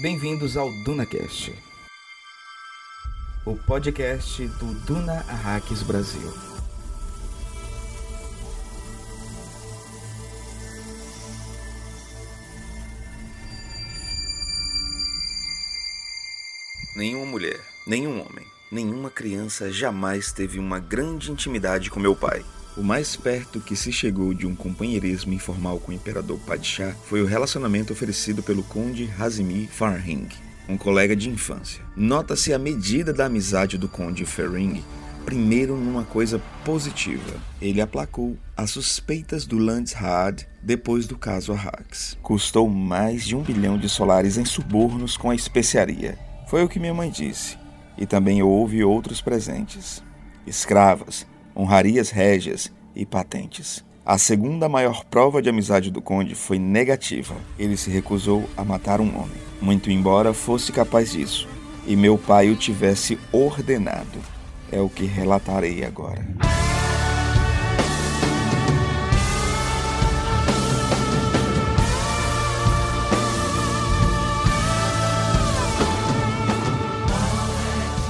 Bem-vindos ao DunaCast, o podcast do Duna Arrakis Brasil. Nenhuma mulher, nenhum homem, nenhuma criança jamais teve uma grande intimidade com meu pai. O mais perto que se chegou de um companheirismo informal com o imperador Padishah foi o relacionamento oferecido pelo conde Hazimi Farhing, um colega de infância. Nota-se a medida da amizade do conde Ferring, primeiro numa coisa positiva. Ele aplacou as suspeitas do Landshad depois do caso Arrax. Custou mais de um bilhão de solares em subornos com a especiaria. Foi o que minha mãe disse. E também houve outros presentes. Escravas, honrarias régias e patentes. A segunda maior prova de amizade do conde foi negativa. Ele se recusou a matar um homem, muito embora fosse capaz disso, e meu pai o tivesse ordenado. É o que relatarei agora.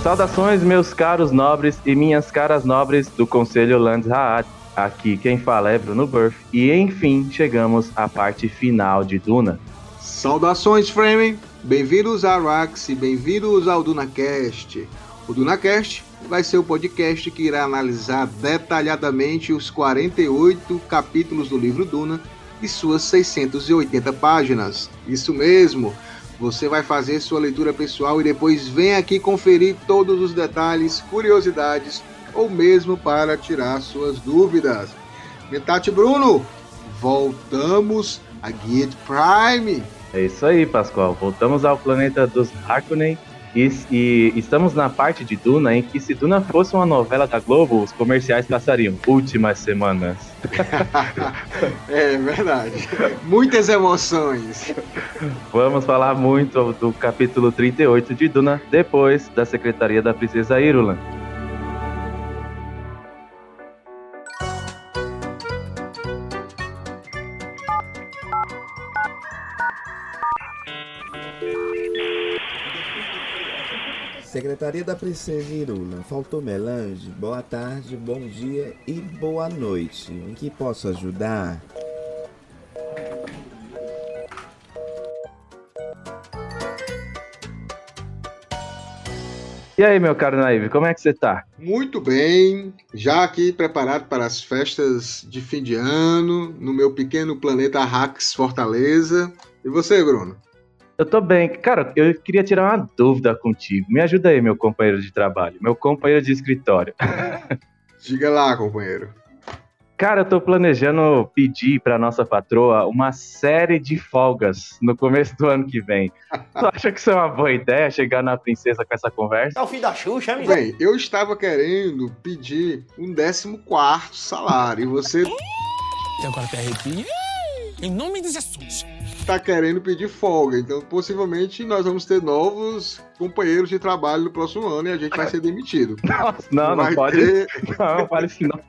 Saudações, meus caros nobres e minhas caras nobres do Conselho Landsraad. Aqui quem fala é Bruno Burff. E enfim, chegamos à parte final de Duna. Saudações, Framing! Bem-vindos a Arax e bem-vindos ao DunaCast. O DunaCast vai ser o podcast que irá analisar detalhadamente os 48 capítulos do livro Duna e suas 680 páginas. Isso mesmo! Você vai fazer sua leitura pessoal e depois vem aqui conferir todos os detalhes, curiosidades ou mesmo para tirar suas dúvidas. Metati Bruno, voltamos a Guide Prime. É isso aí, Pascoal. Voltamos ao planeta dos Harkonnen e, e, estamos na parte de Duna em que se Duna fosse uma novela da Globo, os comerciais passariam últimas semanas. é verdade. Muitas emoções. Vamos falar muito do capítulo 38 de Duna depois da Secretaria da Princesa Irulan. Secretaria da Princesa Irula, faltou melange? Boa tarde, bom dia e boa noite. Em que posso ajudar? E aí, meu caro Naive, como é que você tá? Muito bem, já aqui preparado para as festas de fim de ano, no meu pequeno planeta Rax Fortaleza. E você, Bruno? Eu tô bem. Cara, eu queria tirar uma dúvida contigo. Me ajuda aí, meu companheiro de trabalho, meu companheiro de escritório. Diga lá, companheiro. Cara, eu tô planejando pedir pra nossa patroa uma série de folgas no começo do ano que vem. Tu acha que isso é uma boa ideia, chegar na princesa com essa conversa? É o fim da Xuxa, amigo. Bem, eu estava querendo pedir um 14 salário e você... Agora te arrepia? Em nome de Jesus tá querendo pedir folga. Então, possivelmente, nós vamos ter novos companheiros de trabalho no próximo ano e a gente vai ser demitido. Nossa, não, não, não pode. Ter... Não, fale assim, não.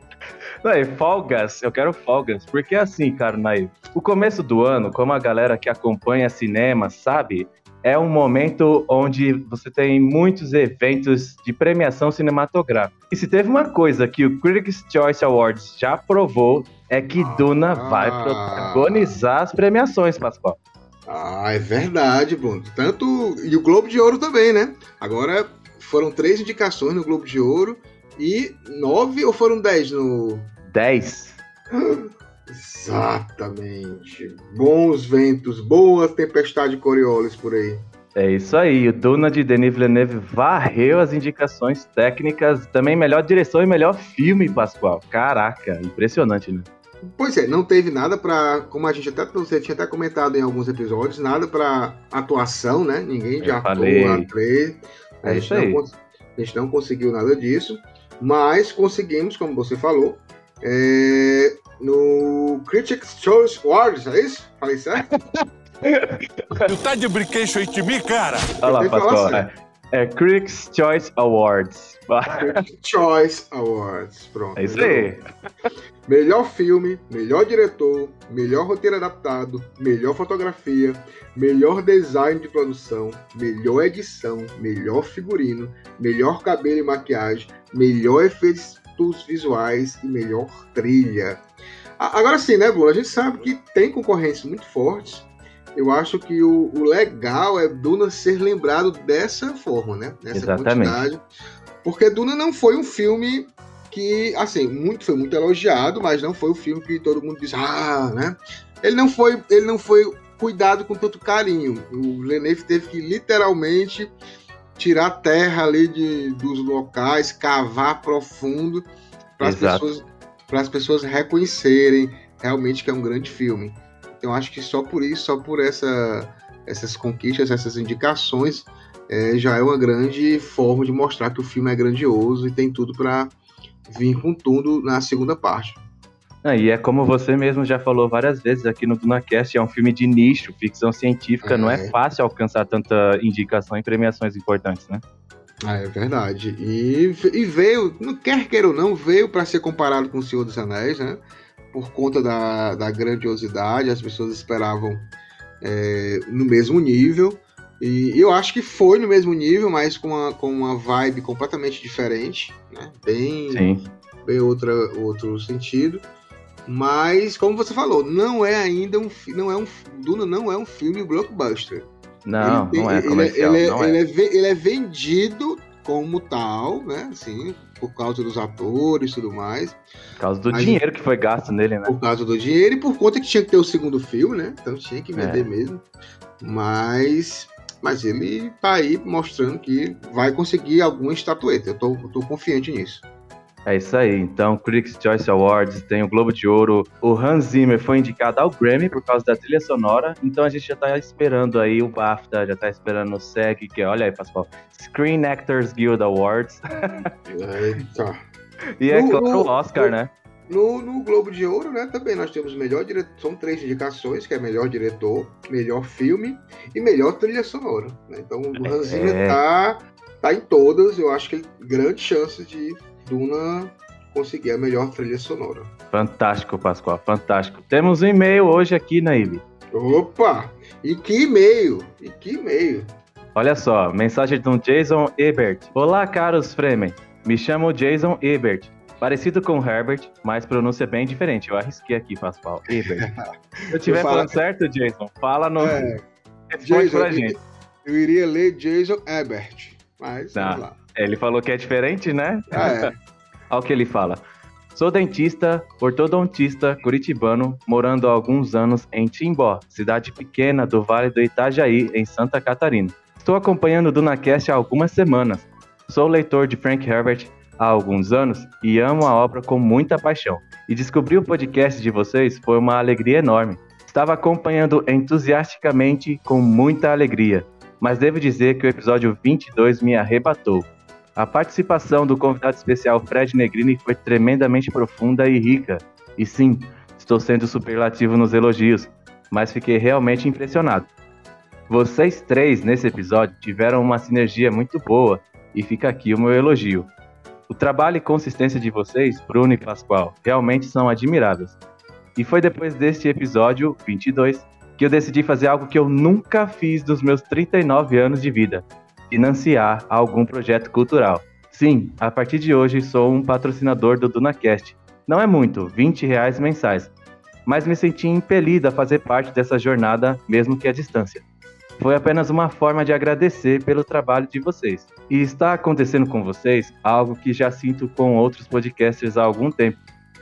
Não, é folgas, eu quero folgas, porque assim, cara, Naí, o começo do ano, como a galera que acompanha cinema sabe, é um momento onde você tem muitos eventos de premiação cinematográfica. E se teve uma coisa que o Critics' Choice Awards já provou, é que Duna ah. vai protagonizar as premiações, Pascoal. Ah, é verdade, Bruno. Tanto. E o Globo de Ouro também, né? Agora foram três indicações no Globo de Ouro e nove ou foram dez no. Dez. Exatamente. Bons ventos, boas tempestade Coriolis por aí. É isso aí, o Duna de Denis Villeneuve varreu as indicações técnicas, também melhor direção e melhor filme, Pascoal. Caraca, impressionante, né? Pois é, não teve nada para, como a gente até você tinha até comentado em alguns episódios, nada para atuação, né? Ninguém de Eu ator, atriz. É a, gente não, a gente não conseguiu nada disso, mas conseguimos, como você falou, é, no Critics' Choice Awards, é isso? Falei certo? tu tá de brinquedo aí de mim, cara? Olha lá, Pascoal. É Critics Choice Awards. Critics Choice Awards. Pronto. É isso aí. Melhor filme, melhor diretor, melhor roteiro adaptado, melhor fotografia, melhor design de produção, melhor edição, melhor figurino, melhor cabelo e maquiagem, melhor efeitos visuais e melhor trilha. Agora sim, né, Bruno? A gente sabe que tem concorrências muito fortes. Eu acho que o, o legal é Duna ser lembrado dessa forma, né? Nessa Exatamente. quantidade. Porque Duna não foi um filme que, assim, muito, foi muito elogiado, mas não foi o filme que todo mundo diz, ah, né? Ele não foi, ele não foi cuidado com tanto carinho. O Lenef teve que literalmente tirar a terra ali de, dos locais, cavar profundo para as pessoas pessoas reconhecerem realmente que é um grande filme. Então acho que só por isso, só por essa, essas conquistas, essas indicações, é, já é uma grande forma de mostrar que o filme é grandioso e tem tudo para vir com tudo na segunda parte. Ah, e é como você mesmo já falou várias vezes aqui no DunaCast, é um filme de nicho, ficção científica, é. não é fácil alcançar tanta indicação em premiações importantes, né? Ah, é verdade. E, e veio, não quer queira ou não, veio para ser comparado com o Senhor dos Anéis, né? Por conta da, da grandiosidade, as pessoas esperavam é, no mesmo nível. E eu acho que foi no mesmo nível, mas com uma, com uma vibe completamente diferente, né? Bem, Sim. bem outra, outro sentido. Mas, como você falou, não é ainda um não é um Duna não é um filme blockbuster. Não, ele, não é comercial. Ele, ele, não é. É, ele é vendido como tal, né? Assim, por causa dos atores e tudo mais. Por causa do Mas, dinheiro que foi gasto nele, né? Por causa do dinheiro e por conta que tinha que ter o segundo filme, né? Então tinha que vender é. mesmo. Mas, mas ele tá aí mostrando que vai conseguir alguma estatueta. Eu tô, eu tô confiante nisso. É isso aí. Então, Critics' Choice Awards, tem o Globo de Ouro. O Hans Zimmer foi indicado ao Grammy por causa da trilha sonora. Então a gente já tá esperando aí o BAFTA, já tá esperando o SEG, que é, olha aí, Pascoal, Screen Actors Guild Awards. Eita. e é no, claro o Oscar, no, né? No, no, Globo de Ouro, né, também nós temos melhor diretor, são três indicações, que é melhor diretor, melhor filme e melhor trilha sonora. Né? Então o Hans Zimmer é... tá, tá em todas, eu acho que ele grande chance de Duna conseguir a melhor trilha sonora. Fantástico, Pascoal, fantástico. Temos um e-mail hoje aqui, Naíbe. Opa! E que e-mail? E que e-mail? Olha só, mensagem do Jason Ebert. Olá, caros Fremen. Me chamo Jason Ebert. Parecido com Herbert, mas pronúncia bem diferente. Eu arrisquei aqui, Pascoal. Ebert. Se eu estiver falando certo, Jason, fala no. É, Jason, pra gente. Eu iria ler Jason Ebert, mas tá. vamos lá. Ele falou que é diferente, né? Ah, é. Olha o que ele fala. Sou dentista, ortodontista curitibano, morando há alguns anos em Timbó, cidade pequena do Vale do Itajaí, em Santa Catarina. Estou acompanhando o DunaCast há algumas semanas. Sou leitor de Frank Herbert há alguns anos e amo a obra com muita paixão. E descobrir o podcast de vocês foi uma alegria enorme. Estava acompanhando entusiasticamente com muita alegria, mas devo dizer que o episódio 22 me arrebatou. A participação do convidado especial Fred Negrini foi tremendamente profunda e rica. E sim, estou sendo superlativo nos elogios, mas fiquei realmente impressionado. Vocês três nesse episódio tiveram uma sinergia muito boa e fica aqui o meu elogio. O trabalho e consistência de vocês, Bruno e Pascoal, realmente são admiráveis. E foi depois deste episódio 22 que eu decidi fazer algo que eu nunca fiz dos meus 39 anos de vida: financiar algum projeto cultural. Sim, a partir de hoje sou um patrocinador do DunaCast. Não é muito, 20 reais mensais, mas me senti impelido a fazer parte dessa jornada, mesmo que à distância. Foi apenas uma forma de agradecer pelo trabalho de vocês. E está acontecendo com vocês algo que já sinto com outros podcasters há algum tempo.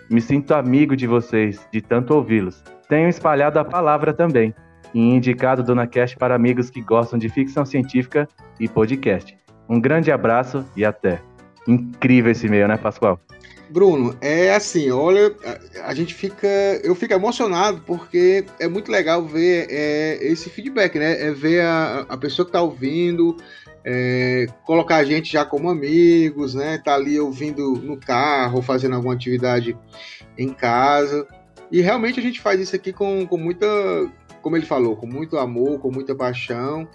Me sinto amigo de vocês, de tanto ouvi-los. Tenho espalhado a palavra também e indicado Dona Cast para amigos que gostam de ficção científica e podcast. Um grande abraço e até. Incrível esse e-mail, né, Pascoal? Bruno, é assim, olha, a, gente fica, eu fico emocionado porque é muito legal ver é, esse feedback, né? É ver a, a pessoa que está ouvindo, é, colocar a gente já como amigos, né? Tá ali ouvindo no carro, fazendo alguma atividade em casa. E realmente a gente faz isso aqui com, com muita, como ele falou, com muito amor, com muita paixão.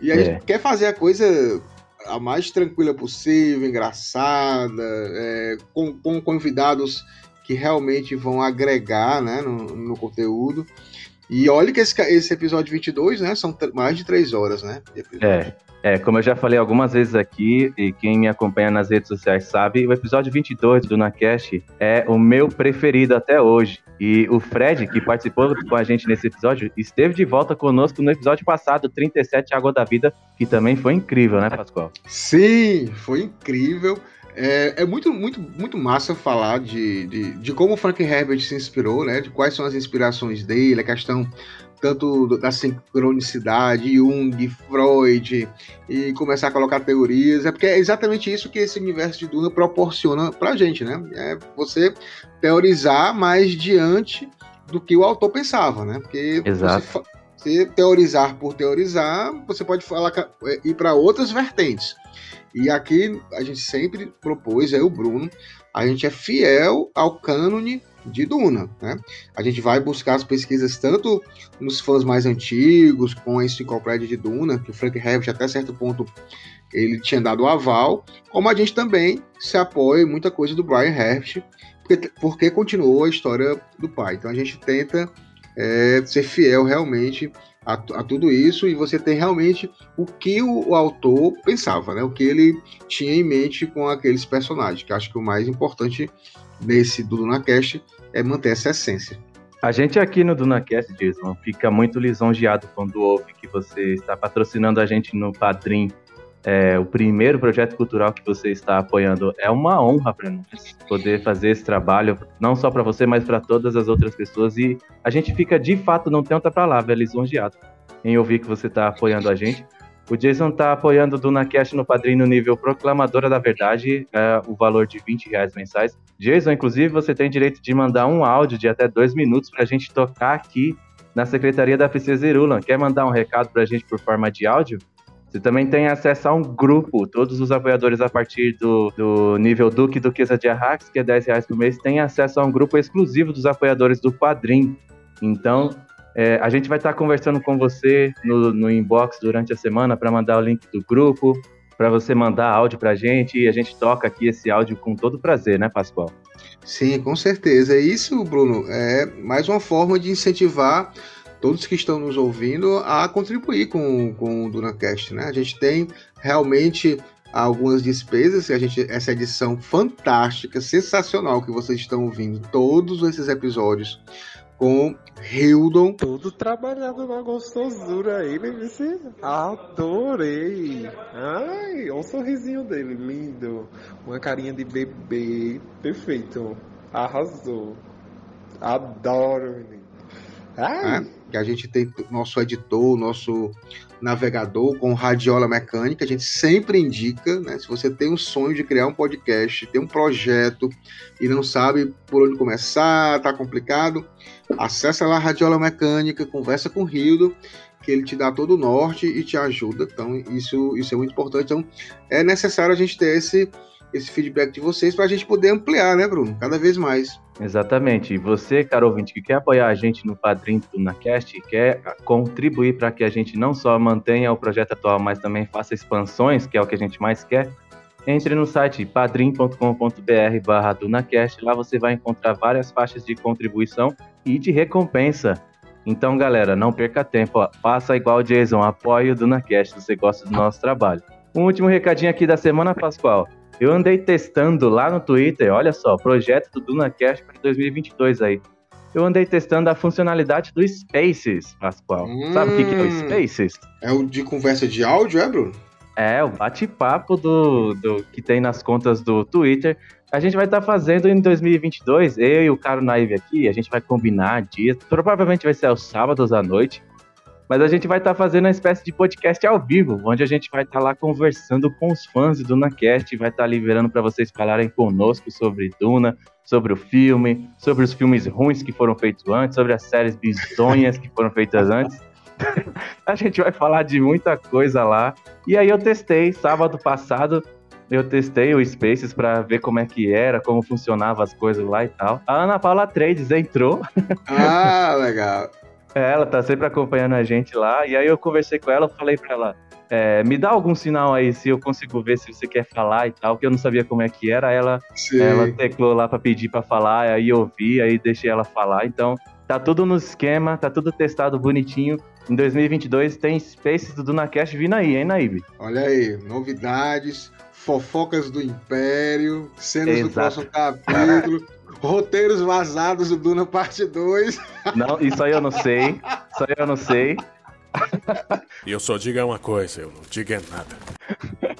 E a é. gente quer fazer a coisa a mais tranquila possível, engraçada, é, com, com convidados que realmente vão agregar né, no, no conteúdo. E olha que esse, esse episódio 22, né, são mais de três horas, né? É, é, como eu já falei algumas vezes aqui, e quem me acompanha nas redes sociais sabe, o episódio 22 do Nacast é o meu preferido até hoje. E o Fred, que participou com a gente nesse episódio, esteve de volta conosco no episódio passado, 37 Água da Vida, que também foi incrível, né, Pascoal? Sim, foi incrível. É, é, muito, muito, muito massa falar de, de, de, como o Frank Herbert se inspirou, né? De quais são as inspirações dele, a questão tanto da sincronicidade, Jung, Freud, e começar a colocar teorias, é porque é exatamente isso que esse universo de Duna proporciona pra gente, né? É você teorizar mais diante do que o autor pensava, né? Porque Exato. Você, você teorizar por teorizar, você pode falar é, ir para outras vertentes. E aqui a gente sempre propôs, é o Bruno, a gente é fiel ao cânone de Duna. Né? A gente vai buscar as pesquisas tanto nos fãs mais antigos, com a enciclopédia de Duna, que o Frank Herbert até certo ponto ele tinha dado aval, como a gente também se apoia em muita coisa do Brian Herbert, porque, porque continuou a história do pai. Então a gente tenta é, ser fiel realmente a, a, tudo isso e você tem realmente o que o, o, autor pensava, né? O que ele tinha em mente com aqueles personagens, que acho que o mais importante nesse do DunaCast é manter essa essência. A gente aqui no DunaCast, Jason, fica muito lisonjeado quando ouve que você está patrocinando a gente no Padrim. É, o primeiro projeto cultural que você está apoiando é uma honra para nós poder fazer esse trabalho, não só para você, mas para todas as outras pessoas. E a gente fica de fato, não tem outra palavra, lisonjeado em ouvir que você está apoiando a gente. O Jason está apoiando o DunaCast no padrinho no nível Proclamadora da Verdade, é, o valor de 20 reais mensais. Jason, inclusive, você tem direito de mandar um áudio de até dois minutos para a gente tocar aqui na Secretaria da Princesa Irulan. Quer mandar um recado para a gente por forma de áudio? Você também tem acesso a um grupo. Todos os apoiadores a partir do, do nível Duque Duquesa de Arrax, que é 10 reais por mês, têm acesso a um grupo exclusivo dos apoiadores do Padrim. Então, é, a gente vai estar conversando com você no, no inbox durante a semana para mandar o link do grupo, para você mandar áudio para a gente e a gente toca aqui esse áudio com todo prazer, né, Pascoal? Sim, com certeza. Isso, Bruno, é mais uma forma de incentivar todos que estão nos ouvindo a contribuir com, com o DunaCast, né? A gente tem realmente algumas despesas, a gente, essa edição fantástica, sensacional que vocês estão ouvindo, todos esses episódios com Hildon. Tudo trabalhado na gostosura ele disse, adorei. Ai, olha o sorrisinho dele, lindo. Uma carinha de bebê, perfeito. Arrasou. Adoro, menino. Ai. É, que a gente tem nosso editor, nosso navegador com radiola mecânica, a gente sempre indica, né? Se você tem um sonho de criar um podcast, tem um projeto e não sabe por onde começar, tá complicado, acessa lá a radiola mecânica, conversa com o Rildo, que ele te dá todo o norte e te ajuda. Então, isso, isso é muito importante. Então, é necessário a gente ter esse esse feedback de vocês para a gente poder ampliar, né, Bruno? Cada vez mais. Exatamente. E você, caro ouvinte, que quer apoiar a gente no Padrim do NaCast, quer contribuir para que a gente não só mantenha o projeto atual, mas também faça expansões, que é o que a gente mais quer, entre no site padrim.com.br barra DunaCast. Lá você vai encontrar várias faixas de contribuição e de recompensa. Então, galera, não perca tempo. Ó. Faça igual o Jason, apoie o DunaCast se você gosta do nosso trabalho. Um último recadinho aqui da semana, Pascoal. Eu andei testando lá no Twitter, olha só, projeto do DunaCast para 2022 aí. Eu andei testando a funcionalidade do Spaces, Pascoal. Hum, Sabe o que, que, é o hum. Spaces? É o de conversa de áudio, é, Bruno? É, o bate-papo do, do que tem nas contas do Twitter. A gente vai estar tá fazendo em 2022, eu e o Caro Naive aqui, a gente vai combinar dias. Provavelmente vai ser aos sábados à noite. Mas a gente vai estar tá fazendo uma espécie de podcast ao vivo, onde a gente vai estar tá lá conversando com os fãs do DunaCast vai estar tá liberando para vocês falarem conosco sobre Duna, sobre o filme, sobre os filmes ruins que foram feitos antes, sobre as séries bizonhas que foram feitas antes. a gente vai falar de muita coisa lá. E aí eu testei sábado passado, eu testei o Spaces para ver como é que era, como funcionava as coisas lá e tal. A Ana Paula Trades entrou. Ah, legal. É, ela tá sempre acompanhando a gente lá. E aí eu conversei com ela, falei pra ela: é, me dá algum sinal aí se eu consigo ver se você quer falar e tal, que eu não sabia como é que era. Ela, Sim. ela teclou lá pra pedir pra falar, aí eu vi, aí deixei ela falar. Então, tá tudo no esquema, tá tudo testado bonitinho. Em 2022 tem Spaces do DunaCast vindo aí, hein, Naíbe? Olha aí, novidades, fofocas do Império, cenas do Exato. próximo capítulo, roteiros vazados do Duna Parte 2. Não, isso aí eu não sei. Isso aí eu não sei. E eu só digo uma coisa, eu não digo é nada.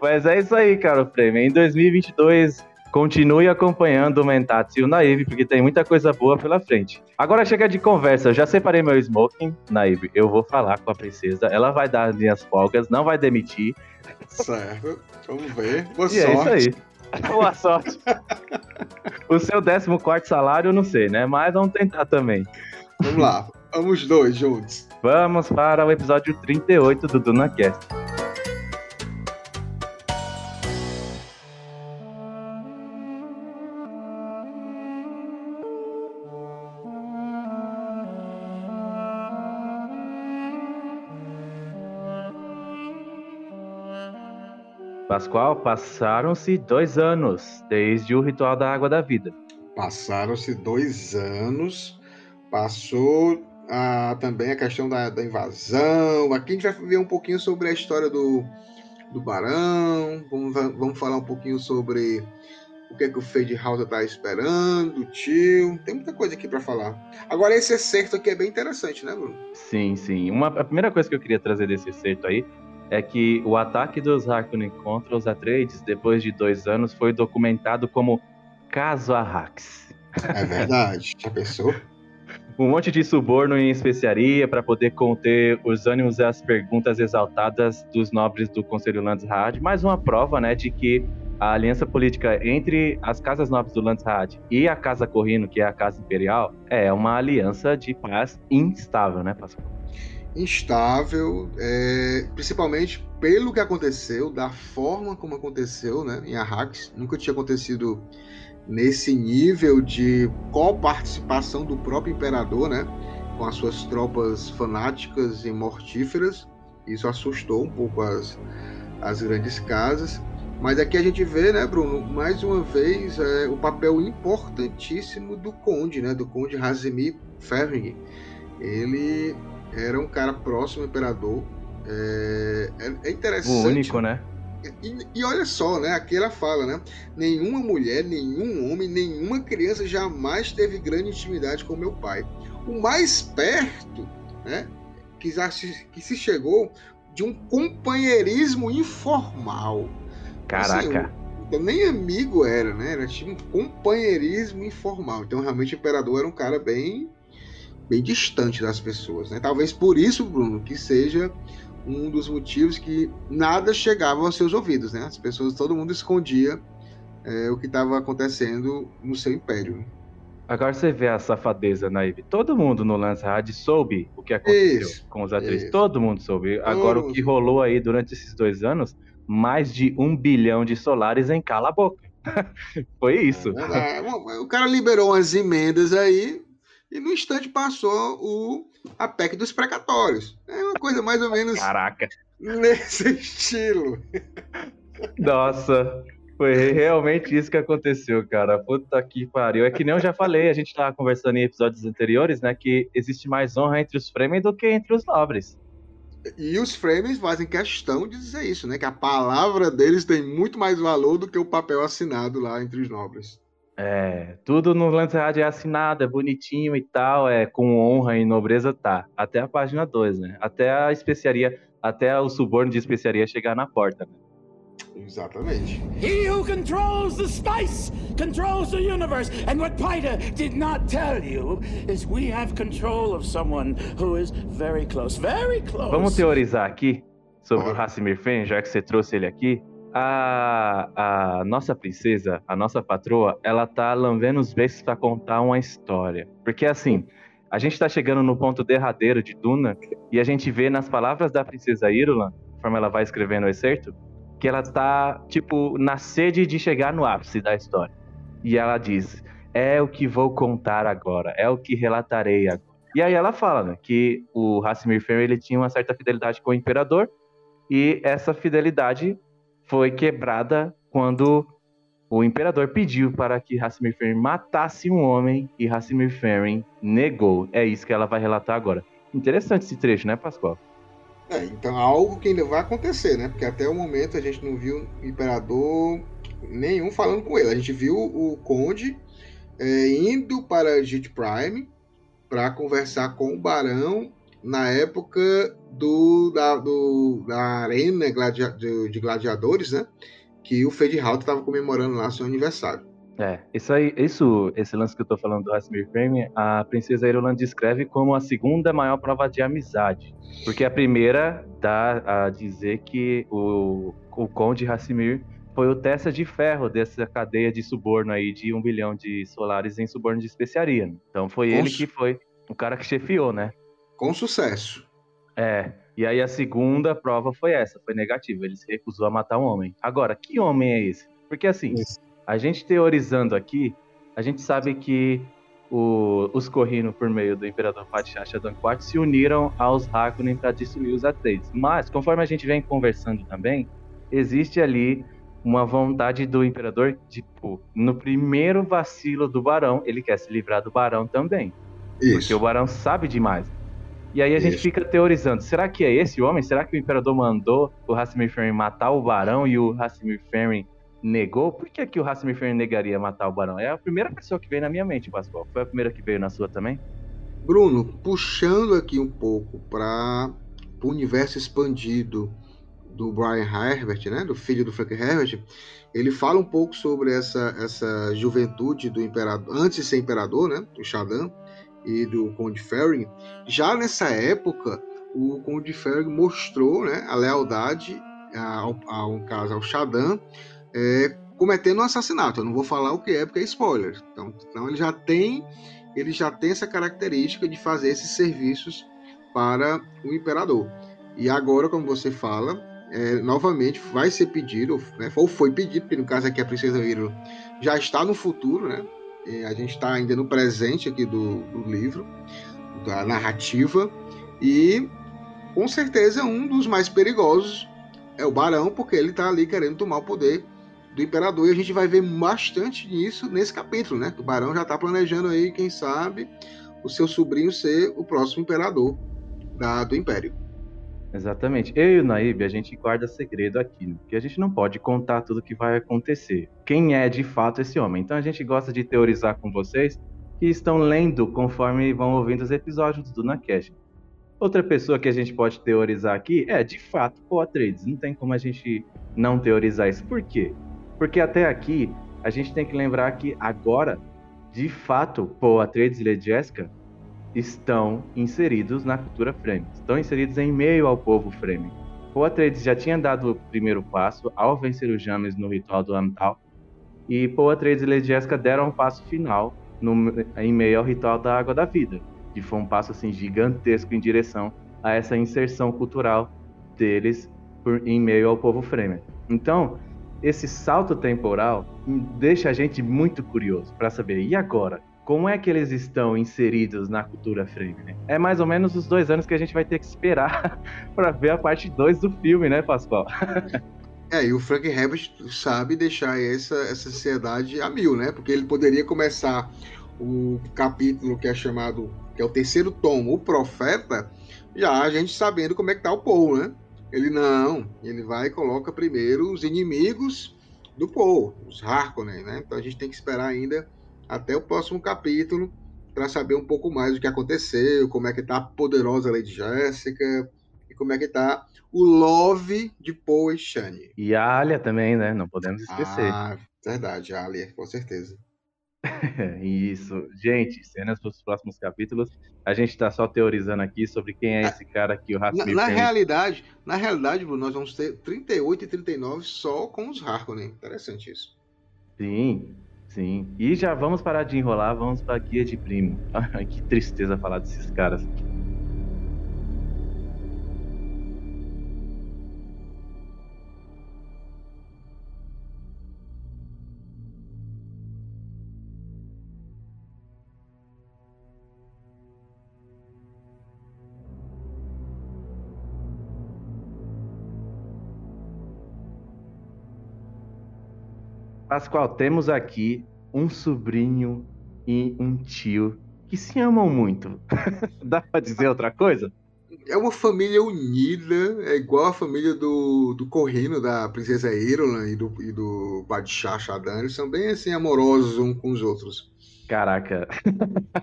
Mas é isso aí, cara, Prêmio. Em 2022, continue acompanhando o Mentats e o Naive, porque tem muita coisa boa pela frente. Agora chega de conversa, eu já separei meu smoking, Naive. Eu vou falar com a princesa, ela vai dar as minhas folgas, não vai demitir. Certo, vamos ver. Boa E é sorte. isso aí. Boa sorte. o seu 14 salário, eu não sei, né? Mas vamos tentar também. Vamos lá, vamos dois juntos. Vamos para o episódio 38 do DunaCast. Pascoal, passaram-se dois anos desde o ritual da água da vida. Passaram-se dois anos, passou ah, também a questão da, da invasão. Aqui a gente vai ver um pouquinho sobre a história do, do Barão, vamos, vamos falar um pouquinho sobre o que é que o Fade House tá esperando, o tio. Tem muita coisa aqui para falar. Agora, esse excerto aqui é bem interessante, né, Bruno? Sim, sim. Uma, a primeira coisa que eu queria trazer desse excerto aí é que o ataque dos Harkonnen contra os Atreides, depois de dois anos, foi documentado como caso Arrax. É verdade. Já pensou? Um monte de suborno em especiaria para poder conter os ânimos e as perguntas exaltadas dos nobres do Conselho Landsraad. Mais uma prova, né, de que a aliança política entre as casas nobres do Landsraad e a Casa Corrino, que é a Casa Imperial, é uma aliança de paz instável, né, Pascoal? Instável, é, principalmente pelo que aconteceu, da forma como aconteceu, né, em Arrax. Nunca tinha acontecido nesse nível de coparticipação do próprio imperador, né, com as suas tropas fanáticas e mortíferas. Isso assustou um pouco as, as grandes casas. Mas aqui a gente vê, né, Bruno, mais uma vez é, o papel importantíssimo do conde, né, do conde Razimir Ferring. Ele era um cara próximo ao imperador. É, é- é interessante. O único, né? E, e olha só, né? Aqui ela fala, né? Nenhuma mulher, nenhum homem, nenhuma criança jamais teve grande intimidade com meu pai. O mais perto, né? Que, que se chegou de um companheirismo informal. Caraca. Então, nem amigo era, né? Era tipo um companheirismo informal. Então, realmente, o imperador era um cara bem, bem distante das pessoas, né? Talvez por isso, Bruno, que seja um dos motivos que nada chegava aos seus ouvidos, né? As pessoas, todo mundo escondia é, o que estava acontecendo no seu império. Agora você vê a safadeza, Naive. Todo mundo no Landsraad soube o que aconteceu Isso, com os atrizes. isso. Todo mundo soube. Agora, o que mundo. rolou aí durante esses dois anos, mais de um bilhão de solares em cala a boca. Foi isso. É, o cara liberou umas emendas aí e no instante passou o, a PEC dos precatórios. É uma coisa mais ou menos Caraca. nesse estilo. Nossa. Foi realmente isso que aconteceu, cara. Puta que pariu. É que nem eu já falei, a gente tava conversando em episódios anteriores, né? Que existe mais honra entre os Fremen do que entre os nobres. E os frames fazem questão de dizer isso, né? Que a palavra deles tem muito mais valor do que o papel assinado lá entre os nobres. É, tudo no Landsraad é assinado, é bonitinho e tal, é com honra e nobreza, tá. Até a página 2, né? Até a especiaria, até o suborno de especiaria chegar na porta. Né? Exatamente. He who controls the spice controls the universe. And what Pida did not tell you is we have control of someone who is very close, very close. Vamos teorizar aqui sobre Bora. o Hassimir Fen, já que você trouxe ele aqui. A, a nossa princesa, a nossa patroa, ela tá lambendo os beijos pra contar uma história. Porque assim, a gente tá chegando no ponto derradeiro de Duna e a gente vê nas palavras da princesa Irulan, conforme ela vai escrevendo o excerto, que ela tá, tipo, na sede de chegar no ápice da história. E ela diz: É o que vou contar agora, é o que relatarei agora. E aí ela fala, né, que o Hassimir Fen, ele tinha uma certa fidelidade com o imperador E essa fidelidade foi quebrada quando o imperador pediu para que Hassimir Ferrin matasse um homem e Hassimir Ferrin negou. É isso que ela vai relatar agora. Interessante esse trecho, né, Pascoal? É, então algo que ainda vai acontecer, né? Porque até o momento a gente não viu imperador nenhum falando com ele. A gente viu o conde é, indo para Jit Prime para conversar com o barão na época do, da, do, da arena de, de gladiadores, né? Que o Fedhout estava comemorando lá seu aniversário. É, isso aí, isso, esse lance que eu tô falando do Hasmir Frame, a princesa Irulan descreve como a segunda maior prova de amizade. Porque a primeira dá a dizer que o, o conde Hasmir foi o testa de ferro dessa cadeia de suborno aí de um bilhão de solares em suborno de especiaria. Né? Então foi Com ele que foi o cara que chefiou, né? Com sucesso. É. E aí a segunda prova foi essa, foi negativa. Ele se recusou a matar um homem. Agora, que homem é esse? Porque assim, Isso. a gente teorizando aqui, a gente sabe que o, os Corrino, por meio do Imperador Fatih Shadan IV, se uniram aos Harkonnen para destruir os Atreides. Mas, conforme a gente vem conversando também, existe ali uma vontade do Imperador, tipo, no primeiro vacilo do Barão, ele quer se livrar do Barão também. Isso. Porque o Barão sabe demais. E aí a gente fica teorizando, será que é esse homem? Será que o Imperador mandou o Hassimir Ferrin matar o Barão e o Hassimir Ferrin negou? Por que, que o Hassimir Ferrin negaria matar o Barão? É a primeira pessoa que veio na minha mente, Pascoal. Foi a primeira que veio na sua também? Bruno, puxando aqui um pouco para o universo expandido do Brian Herbert, né, do filho do Frank Herbert, ele fala um pouco sobre essa, essa juventude do imperador, antes de ser imperador, né, do Shadan, e do Conde Ferring, já nessa época o Conde Ferring mostrou né, a lealdade ao, ao caso ao Shadan, é, cometendo um assassinato. Eu não vou falar o que é porque é spoiler. Então, então ele já tem ele já tem essa característica de fazer esses serviços para o imperador. E agora, como você fala, é, novamente vai ser pedido, né, ou foi pedido, porque no caso aqui a princesa Viro já está no futuro, né? A gente está ainda no presente aqui do, do, livro, da narrativa, e com certeza um dos mais perigosos é o Barão, porque ele está ali querendo tomar o poder do Imperador, e a gente vai ver bastante disso nesse capítulo, né? O Barão já está planejando aí, quem sabe, o seu sobrinho ser o próximo Imperador da, do Império. Exatamente. Eu e o Naib, a gente guarda segredo aqui, porque a gente não pode contar tudo o que vai acontecer. Quem é de fato esse homem? Então a gente gosta de teorizar com vocês que estão lendo conforme vão ouvindo os episódios do Nacast. Outra pessoa que a gente pode teorizar aqui é, de fato, o Atreides. Não tem como a gente não teorizar isso. Por quê? Porque até aqui, a gente tem que lembrar que agora, de fato, Paul Atreides e Lady Jessica estão inseridos na cultura Fremen, estão inseridos em meio ao povo Fremen. O Atreides já tinha dado o primeiro passo ao vencer os James no ritual do Amtal, e Paul Atreides e Lady Jessica deram um passo final no, em meio ao ritual da Água da Vida, que foi um passo assim gigantesco em direção a essa inserção cultural deles por, em meio ao povo Fremen. Então, esse salto temporal deixa a gente muito curioso para saber, e agora? Como é que eles estão inseridos na cultura frame, né? É mais ou menos os dois anos que a gente vai ter que esperar para ver a parte 2 do filme, né, Pascoal? É, e o Frank Herbert sabe deixar essa, essa ansiedade a mil, né? Porque ele poderia começar o capítulo que é chamado, que é o terceiro tomo, o Profeta, já a gente sabendo como é que tá o Paul, né? Ele não, ele vai e coloca primeiro os inimigos do Paul, os Harkonnen, né? Então a gente tem que esperar ainda até o próximo capítulo para saber um pouco mais do que aconteceu, como é que tá a poderosa Lady Jéssica e como é que tá o love de Paul e Shani. E a Alia também, né? Não podemos esquecer. Ah, verdade, a Alia, com certeza. Isso. Gente, cenas para os próximos capítulos. A gente está só teorizando aqui sobre quem é esse cara aqui, o Rasmussen. Na, na realidade, na realidade, nós vamos ter 38 e 39 só com os Harkonnen. Interessante isso. Sim. Sim. E já vamos parar de enrolar, vamos para guia de primo. que tristeza falar desses caras. Pascoal, temos aqui um sobrinho e um tio que se amam muito. Dá pra dizer outra coisa? É uma família unida, é igual a família do, do Corrino, da princesa Irolan e do, e do Badshah Shadan. Eles são bem assim amorosos uns com os outros. Caraca.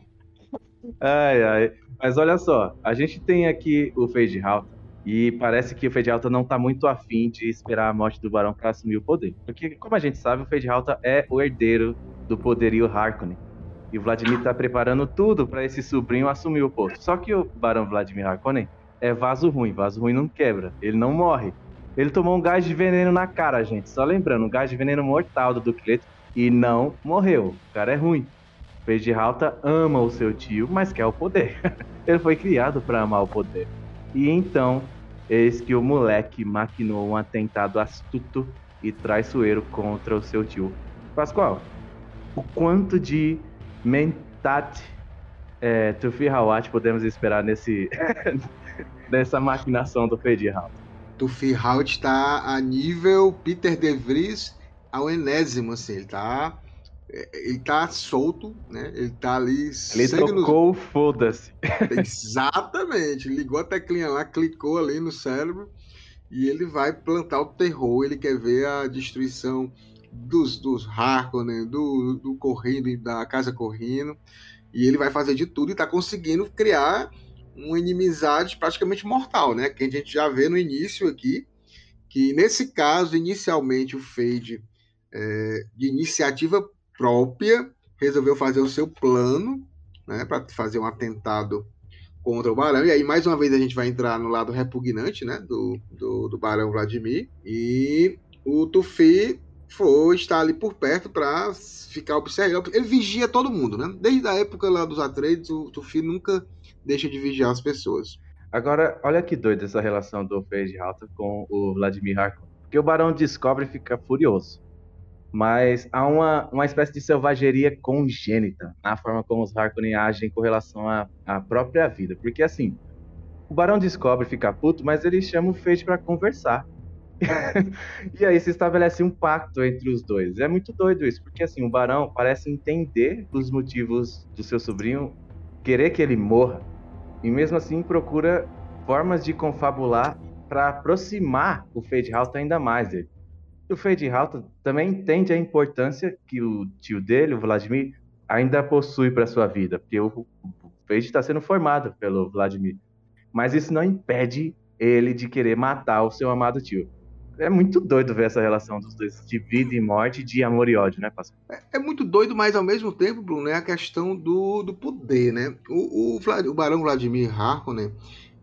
ai, ai. Mas olha só, a gente tem aqui o Fade e parece que o Fade Halta não tá muito afim de esperar a morte do Barão para assumir o poder. Porque, como a gente sabe, o Fade Halta é o herdeiro do poderio Harkonnen. E o Vladimir tá preparando tudo para esse sobrinho assumir o posto. Só que o Barão Vladimir Harkonnen é vaso ruim. Vaso ruim não quebra. Ele não morre. Ele tomou um gás de veneno na cara, gente. Só lembrando, um gás de veneno mortal do Duqueto e não morreu. O cara é ruim. Fade Halta ama o seu tio, mas quer o poder. Ele foi criado para amar o poder. E então, eis que o moleque maquinou um atentado astuto e traiçoeiro contra o seu tio. Pascoal, o quanto de mentat é, Tufi Hawat podemos esperar nesse nessa maquinação do Fade Halta? Tufi Hawat está a nível Peter De Vries ao enésimo, assim, ele tá ele tá solto, né? Ele tá ali. Ele tocou nos... foda-se. Exatamente. Ligou a teclinha lá, clicou ali no cérebro e ele vai plantar o terror. Ele quer ver a destruição dos, dos Harkonnen, do, do Corrino, da Casa Corrino. E ele vai fazer de tudo e tá conseguindo criar uma inimizade praticamente mortal, né? Que a gente já vê no início aqui. Que nesse caso, inicialmente, o Fade, é, de iniciativa própria, resolveu fazer o seu plano, né, para fazer um atentado contra o Barão. E aí, mais uma vez, a gente vai entrar no lado repugnante, né, do, do, do Barão Vladimir. E o Tufi foi estar ali por perto para ficar observando. Ele vigia todo mundo, né? Desde a época lá dos Atreides, o Tufi nunca deixa de vigiar as pessoas. Agora, olha que doido essa relação do Fade Halter com o Vladimir Harkonnen. Porque o Barão descobre e fica furioso mas há uma, uma espécie de selvageria congênita na forma como os Harkonnen agem com relação à, à própria vida. Porque assim, o Barão descobre ficar puto, mas ele chama o Fate para conversar. e aí se estabelece um pacto entre os dois. É muito doido isso, porque assim, o Barão parece entender os motivos do seu sobrinho querer que ele morra, e mesmo assim procura formas de confabular para aproximar o Fade House ainda mais dele o Fade Halta também entende a importância que o tio dele, o Vladimir, ainda possui para sua vida, porque o, o está sendo formado pelo Vladimir. Mas isso não impede ele de querer matar o seu amado tio. É muito doido ver essa relação dos dois, de vida e morte, de amor e ódio, né, Pascal? É, é muito doido, mas ao mesmo tempo, Bruno, é a questão do, do poder, né? O, o, o Barão Vladimir Harkonnen,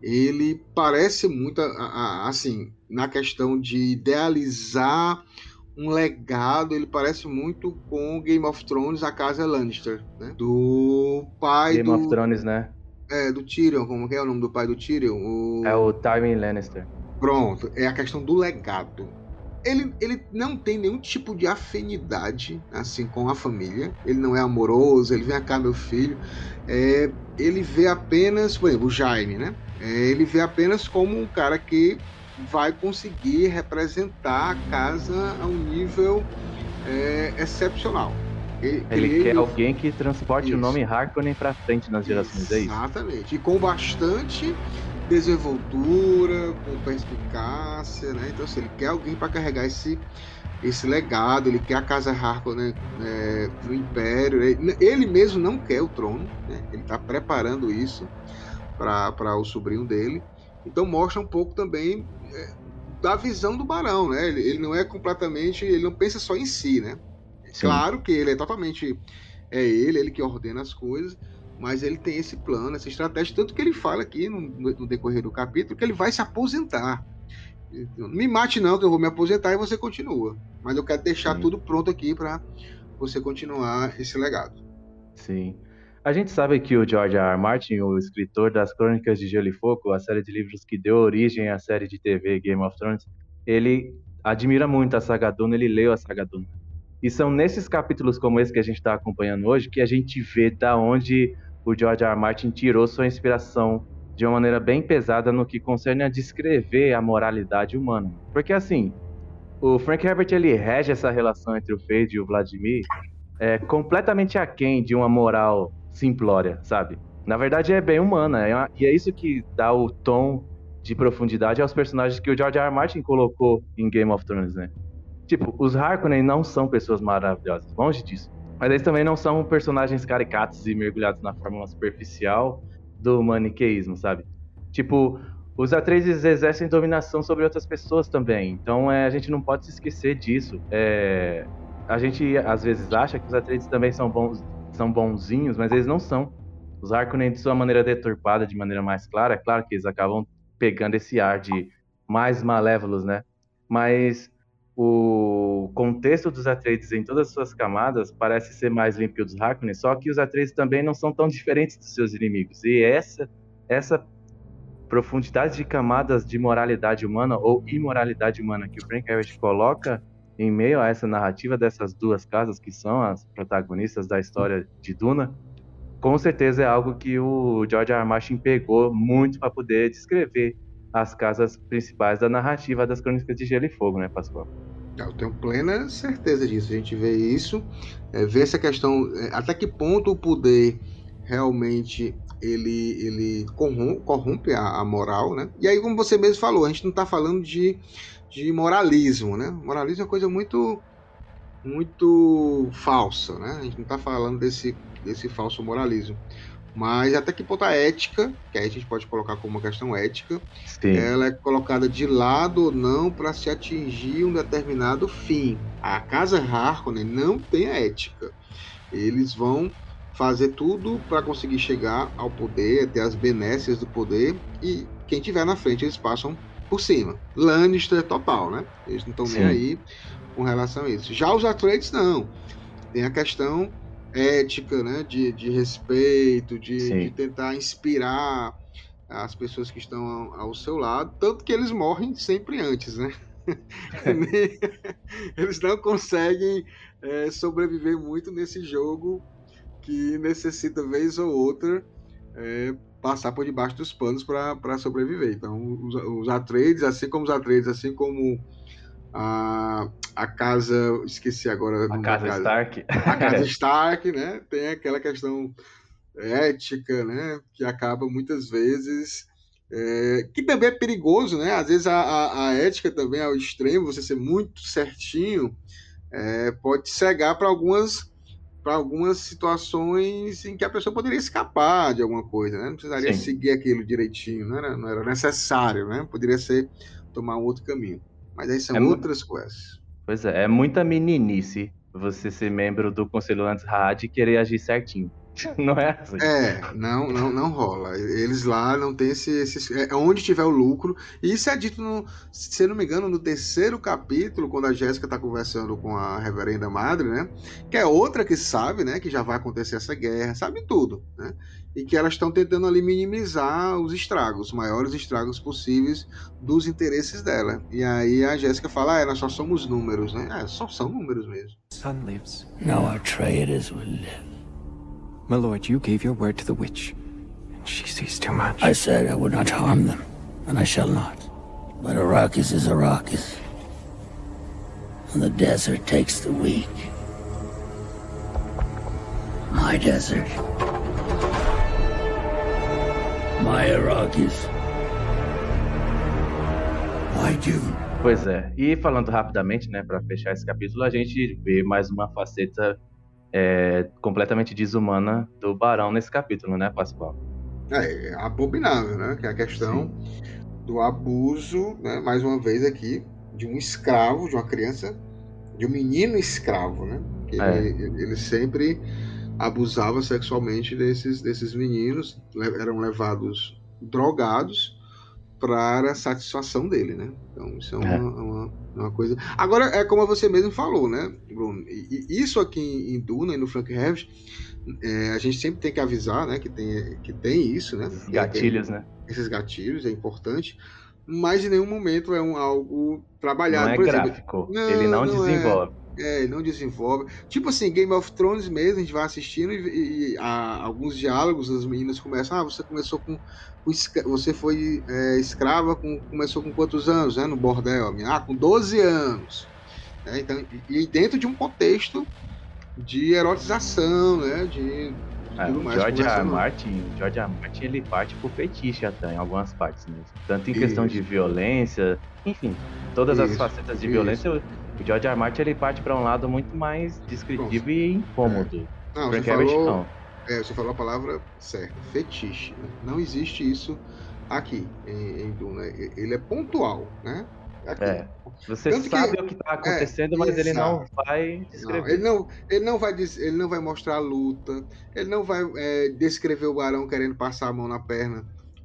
ele parece muito, assim, na questão de idealizar um legado, ele parece muito com Game of Thrones, a casa Lannister, né? Do pai Game do... of Thrones, né? É, do Tyrion, como é o nome do pai do Tyrion? O... É o Tywin Lannister. Pronto, é a questão do legado. Ele, ele não tem nenhum tipo de afinidade assim com a família. Ele não é amoroso, ele vem cá, meu filho. É, ele vê apenas, por exemplo, o Jaime, né? É, ele vê apenas como um cara que vai conseguir representar a casa a um nível é, excepcional. Ele, ele quer alguém que transporte isso. o nome Harkonnen para frente nas gerações, é isso? Exatamente. E com bastante desenvoltura, com perspicácia, né? Então, assim, ele quer alguém para carregar esse, esse legado, ele quer a casa Harkonnen é, no Império. Ele, ele, mesmo não quer o trono, né? Ele está preparando isso para o sobrinho dele. Então mostra um pouco também da visão do Barão, né? Ele, ele, não é completamente, ele não pensa só em si, né? Sim. Claro que ele é totalmente é ele, ele que ordena as coisas, mas ele tem esse plano, essa estratégia, tanto que ele fala aqui no, no decorrer do capítulo que ele vai se aposentar. Não me mate não, que eu vou me aposentar e você continua. Mas eu quero deixar Sim. tudo pronto aqui para você continuar esse legado. Sim. A gente sabe que o George R. R. Martin, o escritor das Crônicas de Gelo e Fogo, a série de livros que deu origem à série de TV Game of Thrones, ele admira muito a saga Duna, ele leu a saga Duna. E são nesses capítulos como esse que a gente está acompanhando hoje que a gente vê da onde o George R. R. Martin tirou sua inspiração de uma maneira bem pesada no que concerne a descrever a moralidade humana. Porque assim, o Frank Herbert ele rege essa relação entre o Fade e o Vladimir é, completamente aquém de uma moral simplória, sabe? Na verdade é bem humana, é uma, e é isso que dá o tom de profundidade aos personagens que o George R. R. Martin colocou em Game of Thrones, né? Tipo, os Harkonnen não são pessoas maravilhosas, longe disso. Mas eles também não são personagens caricatos e mergulhados na fórmula superficial do maniqueísmo, sabe? Tipo, os Atreides exercem dominação sobre outras pessoas também. Então é, a gente não pode se esquecer disso. É, a gente às vezes acha que os Atreides também são bons, são bonzinhos, mas eles não são. Os Harkonnen, de sua maneira deturpada, de maneira mais clara, é claro que eles acabam pegando esse ar de mais malévolos, né? Mas o contexto dos Atreides em todas as suas camadas parece ser mais limpo que o dos Harkonnen, só que os Atreides também não são tão diferentes dos seus inimigos. E essa essa profundidade de camadas de moralidade humana ou imoralidade humana que o Frank Herbert coloca em meio a essa narrativa dessas duas casas que são as protagonistas da história de Duna, com certeza é algo que o George R. R. Martin pegou muito para poder descrever as casas principais da narrativa das Crônicas de Gelo e Fogo, né, Pascoal? Eu tenho plena certeza disso. A gente vê isso, é, vê essa questão, é, até que ponto o poder realmente ele, ele corrompe, a, a, moral, né? E aí, como você mesmo falou, a gente não está falando de, de moralismo, né? Moralismo é uma coisa muito muito falsa, né? A gente não está falando desse, desse falso moralismo. Mas até que ponto a ética, que aí a gente pode colocar como uma questão ética, Sim. ela é colocada de lado ou não para se atingir um determinado fim. A casa Harkonnen não tem a ética. Eles vão fazer tudo para conseguir chegar ao poder, ter as benécias do poder e quem tiver na frente eles passam por cima. Lannister total, né? Eles não estão nem aí com relação a isso. Já os Atreides não. Tem a questão ética, né? De, de respeito, de, de tentar inspirar as pessoas que estão ao, ao seu lado, tanto que eles morrem sempre antes, né? eles não conseguem é, sobreviver muito nesse jogo que necessita, vez ou outra, é, passar por debaixo dos panos para sobreviver. Então, os, os Atreides, assim como os Atreides, assim como a, a casa, esqueci agora. A casa, casa Stark. A casa Stark, né? Tem aquela questão ética, né? Que acaba muitas vezes. É, que também é perigoso, né? Às vezes a, a, a, ética também ao extremo, você ser muito certinho, é, pode cegar para algumas para algumas situações em que a pessoa poderia escapar de alguma coisa, né? Não precisaria Sim. seguir aquilo direitinho, não era, não era necessário, né? Poderia ser tomar um outro caminho. Mas aí são é outras coisas. Pois é, é muita meninice você ser membro do Conselho Antes Rádio e querer agir certinho. Não é assim. É, não, não, não rola. Eles lá não tem esse, esse. É onde tiver o lucro. E isso é dito, no, se eu não me engano, no terceiro capítulo, quando a Jéssica está conversando com a reverenda madre, né? Que é outra que sabe, né? Que já vai acontecer essa guerra, sabe tudo, né? E que elas estão tentando ali minimizar os estragos, os maiores estragos possíveis dos interesses dela. E aí a Jéssica fala: ah, é, nós só somos números, né? É, só são números mesmo. Son lives. Now our traitors will live. My lord, you gave your word to the witch. And she sees too much. I said I would not harm them, and I shall not. But Arrakis is Arrakis. And the desert takes the weak. My desert. My Arrakis. My Dune. Pois é. E falando rapidamente, né, para fechar esse capítulo, a gente vê mais uma faceta é, completamente desumana do Barão nesse capítulo, né, Pascoal? É, é abominável, né? Que é a questão Sim. do abuso, né, mais uma vez aqui, de um escravo, de uma criança, de um menino escravo, né? Que é. ele, ele sempre abusava sexualmente desses, desses meninos, eram levados drogados para a satisfação dele, né? Então isso é, é. Uma, uma, uma, coisa. Agora é como você mesmo falou, né, Bruno? E, e isso aqui em Duna e no Frank Herbert, é, a gente sempre tem que avisar, né, que tem que tem isso, né? Esses gatilhos, né? Esses gatilhos é importante, mas em nenhum momento é um algo trabalhado. Não é Por gráfico. Não, ele não, não é. desenvolve. É, ele não desenvolve. Tipo assim, Game of Thrones mesmo, a gente vai assistindo e, e a, alguns diálogos, as meninas começam, ah, você começou com. com você foi é, escrava, com, começou com quantos anos, né? No bordel? Ah, com 12 anos. É, então, e, dentro de um contexto de erotização, né? De é, o George R. Martin, George R. Martin ele parte pro fetiche até em algumas partes mesmo. Tanto em isso. questão de violência, enfim, todas isso, as facetas de isso. violência, o George R. Martin ele parte para um lado muito mais descritivo e incômodo. É. Não, você falou, não. É, você falou a palavra certa, fetiche. Né? Não existe isso aqui em, em Duna. Ele é pontual, né? Aqui. É. Você Tanto sabe que, o que está acontecendo, é, mas ele não vai descrever. Não, ele, não, ele, não vai, ele não vai mostrar a luta, ele não vai é, descrever o Barão querendo passar a mão na perna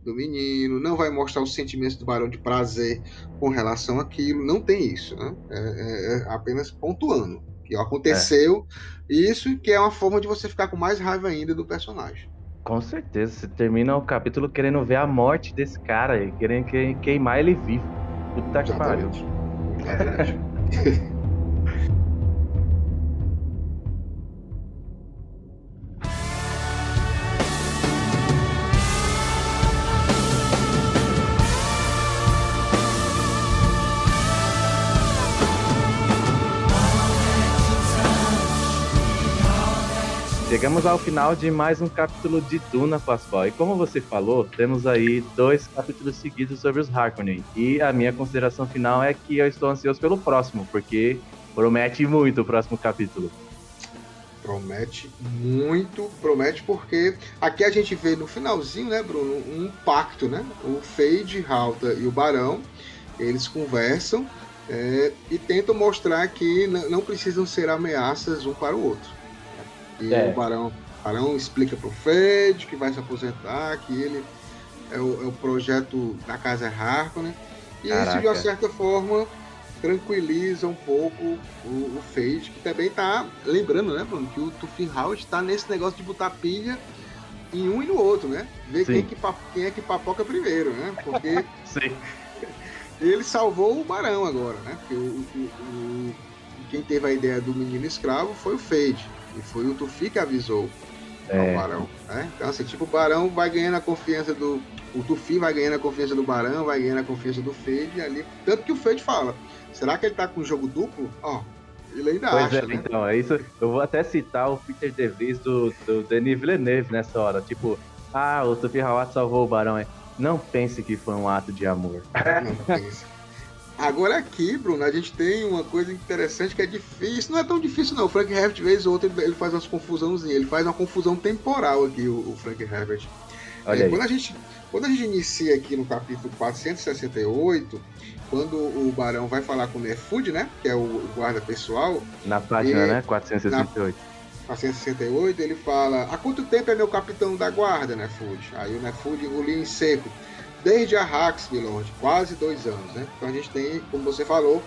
do menino, não vai mostrar os sentimentos do Barão de prazer com relação àquilo, não tem isso, né? É, é, é apenas pontuando que aconteceu é. isso, que é uma forma de você ficar com mais raiva ainda do personagem. Com certeza, você termina o capítulo querendo ver a morte desse cara, querendo queimar ele vivo. Puta que pariu. Chegamos ao final de mais um capítulo de Duna, Pascoal. E como você falou, temos aí dois capítulos seguidos sobre os Harkonnen. E a minha consideração final é que eu estou ansioso pelo próximo, porque promete muito o próximo capítulo. Promete muito, promete porque aqui a gente vê no finalzinho, né, Bruno, um pacto, né? O Fade, Halta e o Barão, eles conversam é, e tentam mostrar que não precisam ser ameaças um para o outro. E é. o Barão, Barão explica pro Fred que vai se aposentar, que ele é o, é o projeto da Casa Harkonnen. E Caraca. isso, de uma certa forma, tranquiliza um pouco o, o Fade, que também tá lembrando, né, Bruno, que o Tufin House tá nesse negócio de botar pilha em um e no outro, né? Ver quem, que, quem é que papoca primeiro, né? Porque Sim. ele salvou o Barão agora, né? Porque o, o, o, quem teve a ideia do menino escravo foi o Fade. E foi o Tufi que avisou é. ao Barão. Né? Então, assim, tipo, o Barão vai ganhando a confiança do. O Tufi vai ganhando a confiança do Barão, vai ganhando a confiança do Fade ali. Tanto que o Fade fala: será que ele tá com jogo duplo? Ó, ele ainda pois acha. É, né? Então, é isso. Eu vou até citar o Peter DeVries do, do Denis Villeneuve nessa hora. Tipo, ah, o Tufi Hawat salvou o Barão. É, não pense que foi um ato de amor. Não pense. Agora aqui, Bruno, a gente tem uma coisa interessante que é difícil. Não é tão difícil, não. O Frank Herbert, vez ou outra, ele faz umas confusãozinhas. Ele faz uma confusão temporal aqui, o, Frank Herbert. É, quando, a gente, quando a gente inicia aqui no capítulo 468, quando o Barão vai falar com o Nerfud, né? Que é o, guarda pessoal. Na página, né? 468. Na, 468, ele fala: Há quanto tempo é meu capitão da guarda, Nerfud? Aí o Nerfud engoliu em seco desde a Hax, Milord, quase dois anos, né? Então a gente tem, como você falou,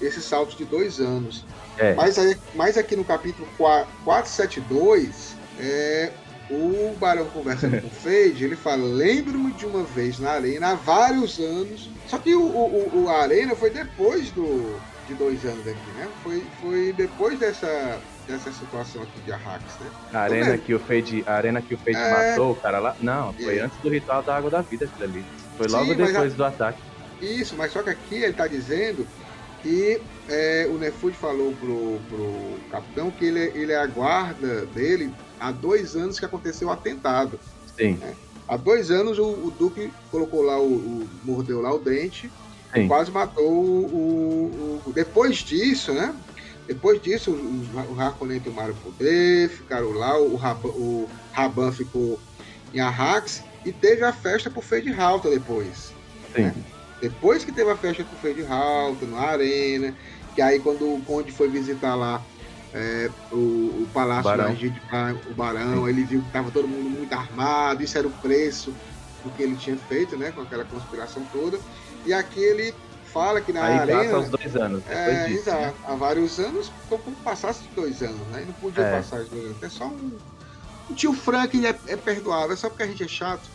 esse salto de dois anos. É. Mas, aí, mas aqui no capítulo 472, é, o Barão conversando com o Fade, ele fala: Lembro-me de uma vez na Arena há vários anos. Só que o, o, o, a Arena foi depois do, de dois anos aqui, né? Foi, foi depois dessa, dessa situação aqui de Arrax, né? A arena, que o Fade, a arena que o Fade é... matou o cara lá. Não, foi é. antes do ritual da água da vida aquilo ali. Foi logo Sim, depois a... do ataque. Isso, mas só que aqui ele tá dizendo que é, o Nefud falou pro, pro capitão que ele, ele é a guarda dele há dois anos que aconteceu o atentado. Sim. Né? Há dois anos o, o Duque colocou lá o, o, mordeu lá o dente Sim. e quase matou o, o, Depois disso, né? Depois disso, os Harkonnen tomaram poder, ficaram lá, o Raban, o Raban ficou em Arrax e teve a festa pro Fade Halta depois. Né? Depois que teve a festa pro Fade Halta, na arena, que aí quando o Conde foi visitar lá é, o, o, palácio Barão. Da, o Barão, Sim. ele viu que tava todo mundo muito armado, isso era o preço do que ele tinha feito, né, com aquela conspiração toda. E aqui ele fala que na Aí arena. Passa os dois anos. É, disso, né? Há vários anos, como passasse dois anos, né? Não podia é. passar os dois anos. É só um. O tio Frank é, é perdoável, é só porque a gente é chato.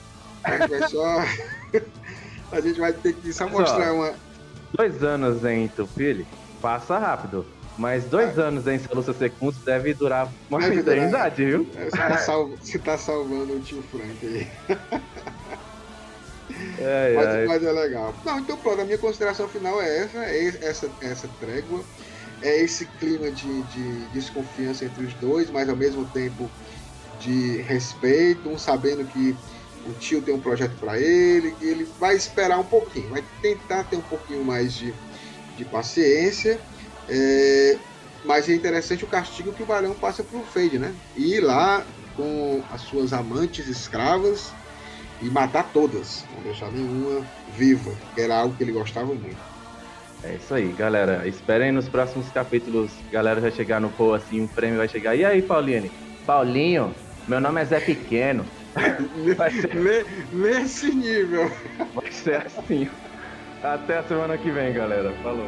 É só. a gente vai ter que só mostrar uma. Dois anos em Tupili passa rápido. Mas dois anos em Lúcia Secundos deve durar uma eternidade, viu? É, você tá, salvo, você tá salvando o tio Frank aí. É, mas, é. mas, é legal. Não, então pronto, a minha consideração final é essa, é essa, essa trégua, é esse clima de, de desconfiança entre os dois, mas ao mesmo tempo de respeito, um sabendo que o tio tem um projeto para ele, que ele vai esperar um pouquinho, vai tentar ter um pouquinho mais de, de paciência. É, mas é interessante o castigo que o Barão passa pro Fade, né? Ir lá com as suas amantes escravas e matar todas, não deixar nenhuma viva, que era algo que ele gostava muito. É isso aí, galera. Esperem nos próximos capítulos. Galera vai chegar no Poe assim, um prêmio vai chegar. E aí, Pauline? Paulinho, meu nome é Zé Pequeno. Ser... Nesse nível. Vai ser assim. Até a semana que vem, galera. Falou.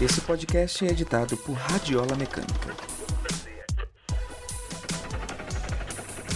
Esse podcast é editado por Radiola Mecânica.